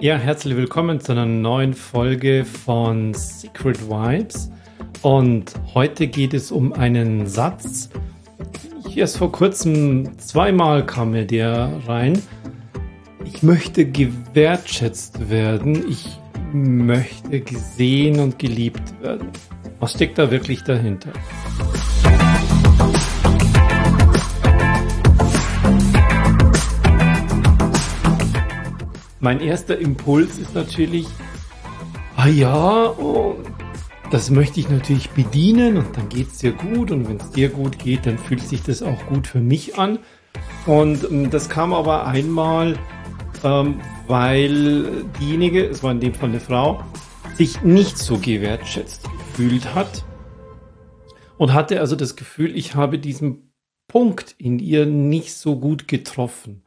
Ja, herzlich willkommen zu einer neuen Folge von Secret Vibes. Und heute geht es um einen Satz. Ich erst vor kurzem zweimal kam mir der rein. Ich möchte gewertschätzt werden. Ich möchte gesehen und geliebt werden. Was steckt da wirklich dahinter? Mein erster Impuls ist natürlich, ah ja, oh, das möchte ich natürlich bedienen und dann geht es dir gut und wenn es dir gut geht, dann fühlt sich das auch gut für mich an. Und ähm, das kam aber einmal, ähm, weil diejenige, es war in dem Fall eine Frau, sich nicht so gewertschätzt gefühlt hat und hatte also das Gefühl, ich habe diesen Punkt in ihr nicht so gut getroffen.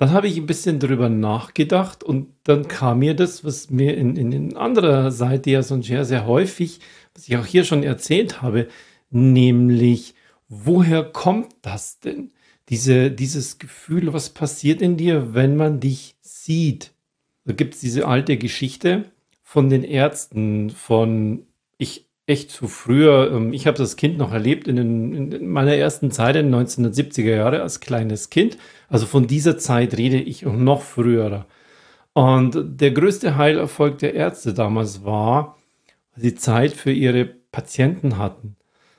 Dann habe ich ein bisschen drüber nachgedacht und dann kam mir das, was mir in, in, in anderer Seite ja so sehr, sehr häufig, was ich auch hier schon erzählt habe, nämlich, woher kommt das denn? Diese, dieses Gefühl, was passiert in dir, wenn man dich sieht? Da gibt es diese alte Geschichte von den Ärzten, von ich echt zu früher, ähm, ich habe das Kind noch erlebt in, den, in meiner ersten Zeit in den 1970er Jahre als kleines Kind. Also von dieser Zeit rede ich noch früher. Und der größte Heilerfolg der Ärzte damals war, dass sie Zeit für ihre Patienten hatten.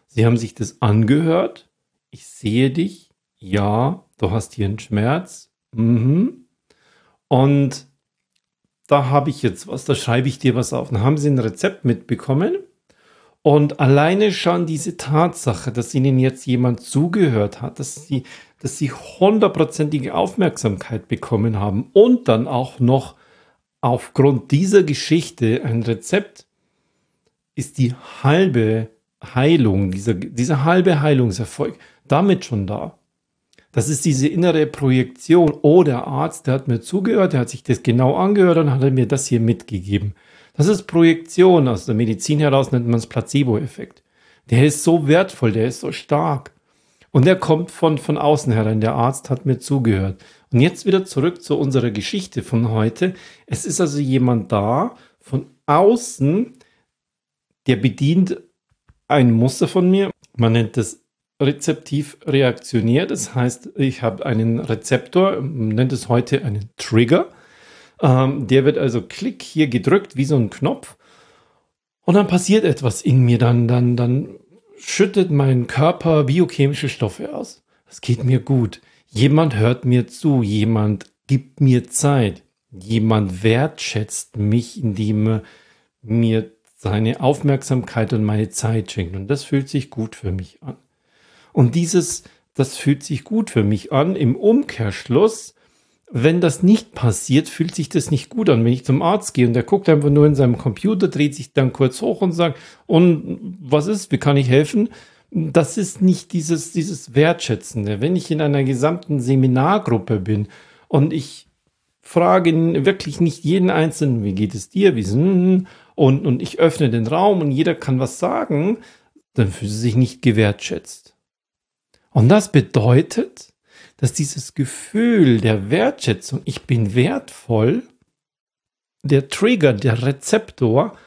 Sie haben sich das angehört. Ich sehe dich. Ja, du hast hier einen Schmerz. Mhm. Und da habe ich jetzt was, da schreibe ich dir was auf. Dann haben sie ein Rezept mitbekommen und alleine schon diese Tatsache, dass ihnen jetzt jemand zugehört hat, dass sie, dass sie hundertprozentige Aufmerksamkeit bekommen haben und dann auch noch aufgrund dieser Geschichte ein Rezept, ist die halbe Heilung, dieser, dieser halbe Heilungserfolg damit schon da. Das ist diese innere Projektion. Oh, der Arzt, der hat mir zugehört, der hat sich das genau angehört und hat mir das hier mitgegeben. Das ist Projektion. Aus der Medizin heraus nennt man es Placebo-Effekt. Der ist so wertvoll, der ist so stark. Und der kommt von, von außen herein. Der Arzt hat mir zugehört. Und jetzt wieder zurück zu unserer Geschichte von heute. Es ist also jemand da von außen, der bedient ein Muster von mir. Man nennt es rezeptiv reaktionär. Das heißt, ich habe einen Rezeptor, man nennt es heute einen Trigger. Ähm, der wird also klick hier gedrückt wie so ein Knopf. Und dann passiert etwas in mir. Dann, dann, dann schüttet mein Körper biochemische Stoffe aus. Es geht mir gut. Jemand hört mir zu. Jemand gibt mir Zeit. Jemand wertschätzt mich, indem er mir seine Aufmerksamkeit und meine Zeit schenkt. Und das fühlt sich gut für mich an. Und dieses, das fühlt sich gut für mich an. Im Umkehrschluss wenn das nicht passiert, fühlt sich das nicht gut an. Wenn ich zum Arzt gehe und der guckt einfach nur in seinem Computer, dreht sich dann kurz hoch und sagt, und was ist, wie kann ich helfen? Das ist nicht dieses, dieses Wertschätzende. Wenn ich in einer gesamten Seminargruppe bin und ich frage wirklich nicht jeden Einzelnen, wie geht es dir, wie sind, und, und ich öffne den Raum und jeder kann was sagen, dann fühlt sie sich nicht gewertschätzt. Und das bedeutet, dass dieses Gefühl der Wertschätzung, ich bin wertvoll, der Trigger, der Rezeptor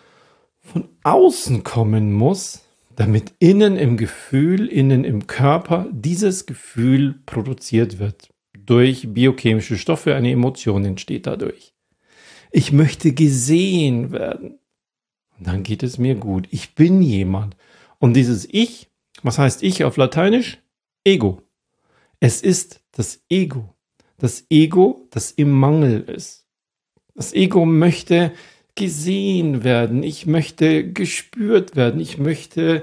von außen kommen muss, damit innen im Gefühl, innen im Körper dieses Gefühl produziert wird. Durch biochemische Stoffe, eine Emotion entsteht dadurch. Ich möchte gesehen werden. Und dann geht es mir gut. Ich bin jemand. Und dieses Ich, was heißt Ich auf Lateinisch? Ego. Es ist das Ego. Das Ego, das im Mangel ist. Das Ego möchte gesehen werden. Ich möchte gespürt werden. Ich möchte,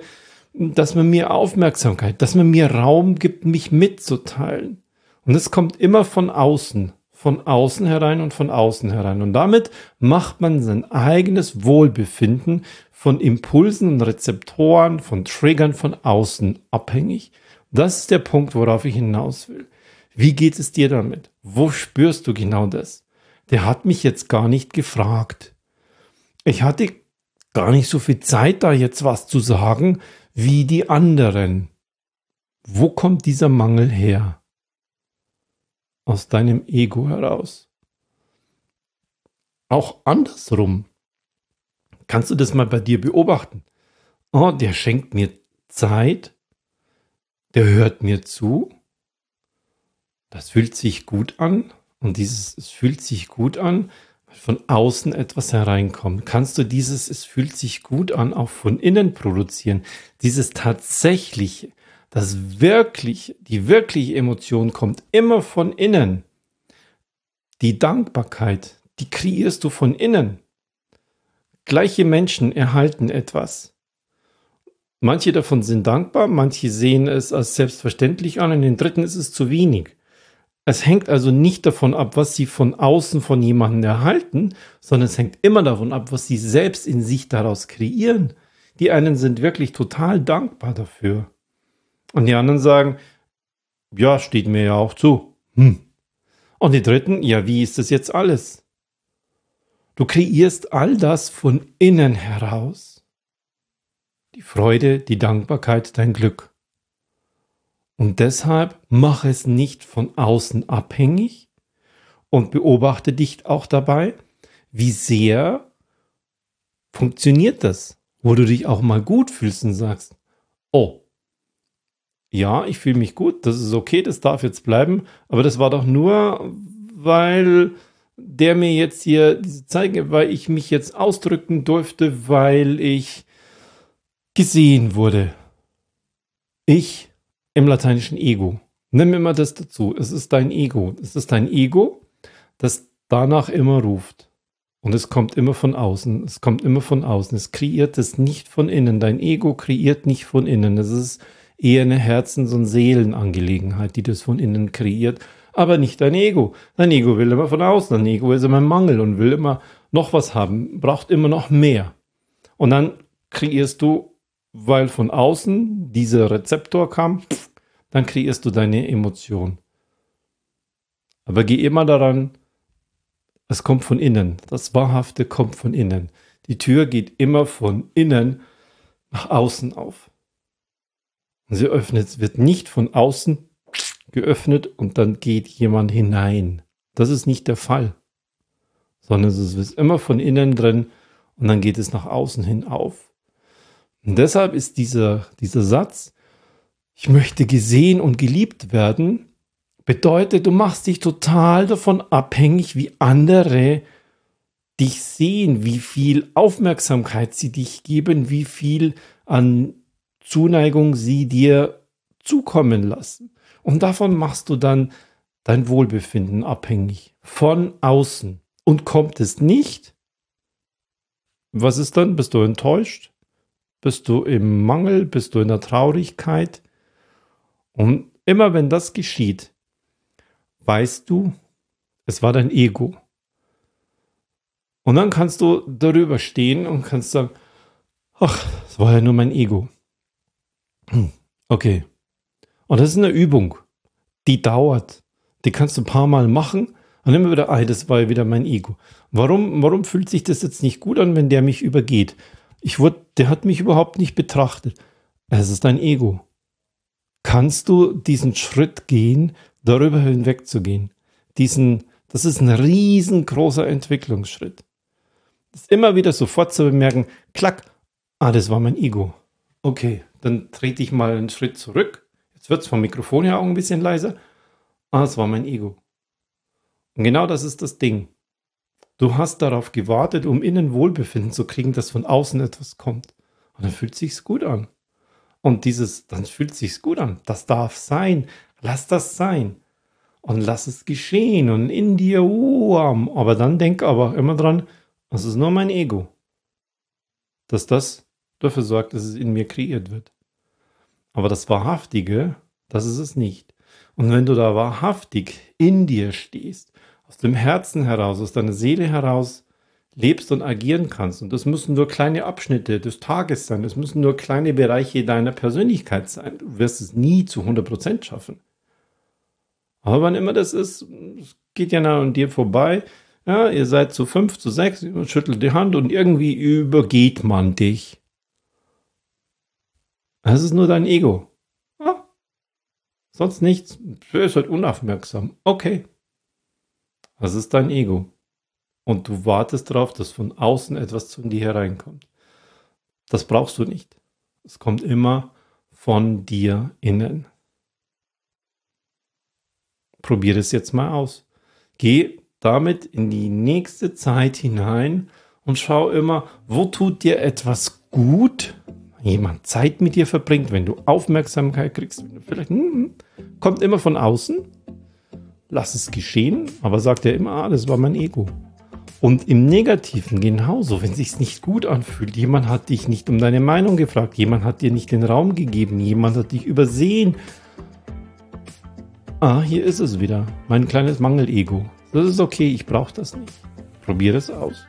dass man mir Aufmerksamkeit, dass man mir Raum gibt, mich mitzuteilen. Und es kommt immer von außen, von außen herein und von außen herein. Und damit macht man sein eigenes Wohlbefinden von Impulsen und Rezeptoren, von Triggern von außen abhängig. Das ist der Punkt, worauf ich hinaus will. Wie geht es dir damit? Wo spürst du genau das? Der hat mich jetzt gar nicht gefragt. Ich hatte gar nicht so viel Zeit, da jetzt was zu sagen, wie die anderen. Wo kommt dieser Mangel her? Aus deinem Ego heraus. auch andersrum. Kannst du das mal bei dir beobachten? Oh, der schenkt mir Zeit, der hört mir zu, das fühlt sich gut an und dieses, es fühlt sich gut an, von außen etwas hereinkommt. Kannst du dieses, es fühlt sich gut an, auch von innen produzieren? Dieses tatsächliche, das wirklich, die wirkliche Emotion kommt immer von innen. Die Dankbarkeit, die kreierst du von innen. Gleiche Menschen erhalten etwas. Manche davon sind dankbar, manche sehen es als selbstverständlich an, und den dritten ist es zu wenig. Es hängt also nicht davon ab, was sie von außen von jemandem erhalten, sondern es hängt immer davon ab, was sie selbst in sich daraus kreieren. Die einen sind wirklich total dankbar dafür. Und die anderen sagen, ja, steht mir ja auch zu. Hm. Und die dritten, ja, wie ist das jetzt alles? Du kreierst all das von innen heraus. Die Freude, die Dankbarkeit, dein Glück. Und deshalb mach es nicht von außen abhängig und beobachte dich auch dabei, wie sehr funktioniert das, wo du dich auch mal gut fühlst und sagst, oh, ja, ich fühle mich gut, das ist okay, das darf jetzt bleiben, aber das war doch nur, weil der mir jetzt hier diese zeige, weil ich mich jetzt ausdrücken durfte, weil ich gesehen wurde. Ich im lateinischen Ego. Nimm immer das dazu. Es ist dein Ego. Es ist dein Ego, das danach immer ruft. Und es kommt immer von außen. Es kommt immer von außen. Es kreiert es nicht von innen. Dein Ego kreiert nicht von innen. Es ist eher eine Herzens- und Seelenangelegenheit, die das von innen kreiert. Aber nicht dein Ego. Dein Ego will immer von außen. Dein Ego ist immer im Mangel und will immer noch was haben, braucht immer noch mehr. Und dann kreierst du weil von außen dieser Rezeptor kam, dann kreierst du deine Emotion. Aber geh immer daran, es kommt von innen. Das Wahrhafte kommt von innen. Die Tür geht immer von innen nach außen auf. Und sie öffnet, wird nicht von außen geöffnet und dann geht jemand hinein. Das ist nicht der Fall. Sondern es ist immer von innen drin und dann geht es nach außen hin auf. Und deshalb ist dieser, dieser Satz, ich möchte gesehen und geliebt werden, bedeutet, du machst dich total davon abhängig, wie andere dich sehen, wie viel Aufmerksamkeit sie dich geben, wie viel an Zuneigung sie dir zukommen lassen. Und davon machst du dann dein Wohlbefinden abhängig von außen. Und kommt es nicht, was ist dann? Bist du enttäuscht? Bist du im Mangel? Bist du in der Traurigkeit? Und immer wenn das geschieht, weißt du, es war dein Ego. Und dann kannst du darüber stehen und kannst sagen, ach, es war ja nur mein Ego. Hm, okay. Und das ist eine Übung, die dauert. Die kannst du ein paar Mal machen und immer wieder, ah, das war ja wieder mein Ego. Warum, warum fühlt sich das jetzt nicht gut an, wenn der mich übergeht? Ich wurde, der hat mich überhaupt nicht betrachtet. Es ist dein Ego. Kannst du diesen Schritt gehen, darüber hinwegzugehen? Diesen, das ist ein riesengroßer Entwicklungsschritt. Das immer wieder sofort zu bemerken, klack, ah, das war mein Ego. Okay, dann trete ich mal einen Schritt zurück. Jetzt wird es vom Mikrofon her auch ein bisschen leiser. Ah, das war mein Ego. Und genau das ist das Ding. Du hast darauf gewartet, um innen Wohlbefinden zu kriegen, dass von außen etwas kommt. Und dann fühlt sich's gut an. Und dieses, dann fühlt sich's gut an. Das darf sein. Lass das sein. Und lass es geschehen. Und in dir, uh, aber dann denk aber immer dran, das ist nur mein Ego. Dass das dafür sorgt, dass es in mir kreiert wird. Aber das Wahrhaftige, das ist es nicht. Und wenn du da wahrhaftig in dir stehst aus dem Herzen heraus, aus deiner Seele heraus lebst und agieren kannst. Und das müssen nur kleine Abschnitte des Tages sein. Das müssen nur kleine Bereiche deiner Persönlichkeit sein. Du wirst es nie zu 100% schaffen. Aber wann immer das ist, geht ja an dir vorbei. Ja, ihr seid zu fünf, zu sechs, schüttelt die Hand und irgendwie übergeht man dich. Das ist nur dein Ego. Ja, sonst nichts. Du bist halt unaufmerksam. Okay. Das ist dein Ego. und du wartest darauf, dass von außen etwas zu dir hereinkommt. Das brauchst du nicht. Es kommt immer von dir innen. Probier es jetzt mal aus. Geh damit in die nächste Zeit hinein und schau immer, wo tut dir etwas gut, jemand Zeit mit dir verbringt, wenn du Aufmerksamkeit kriegst, wenn vielleicht hm kommt immer von außen. Lass es geschehen, aber sagt er immer, ah, das war mein Ego. Und im Negativen genauso, wenn sich's nicht gut anfühlt, jemand hat dich nicht um deine Meinung gefragt, jemand hat dir nicht den Raum gegeben, jemand hat dich übersehen. Ah, hier ist es wieder, mein kleines Mangelego. Das ist okay, ich brauche das nicht. Probiere es aus.